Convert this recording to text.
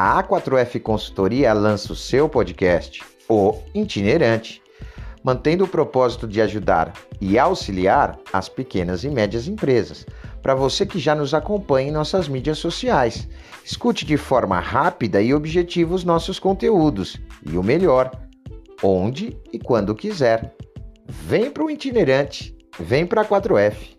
a A4F Consultoria lança o seu podcast, O Itinerante, mantendo o propósito de ajudar e auxiliar as pequenas e médias empresas. Para você que já nos acompanha em nossas mídias sociais, escute de forma rápida e objetiva os nossos conteúdos e o melhor, onde e quando quiser. Vem para o itinerante, vem para a 4F.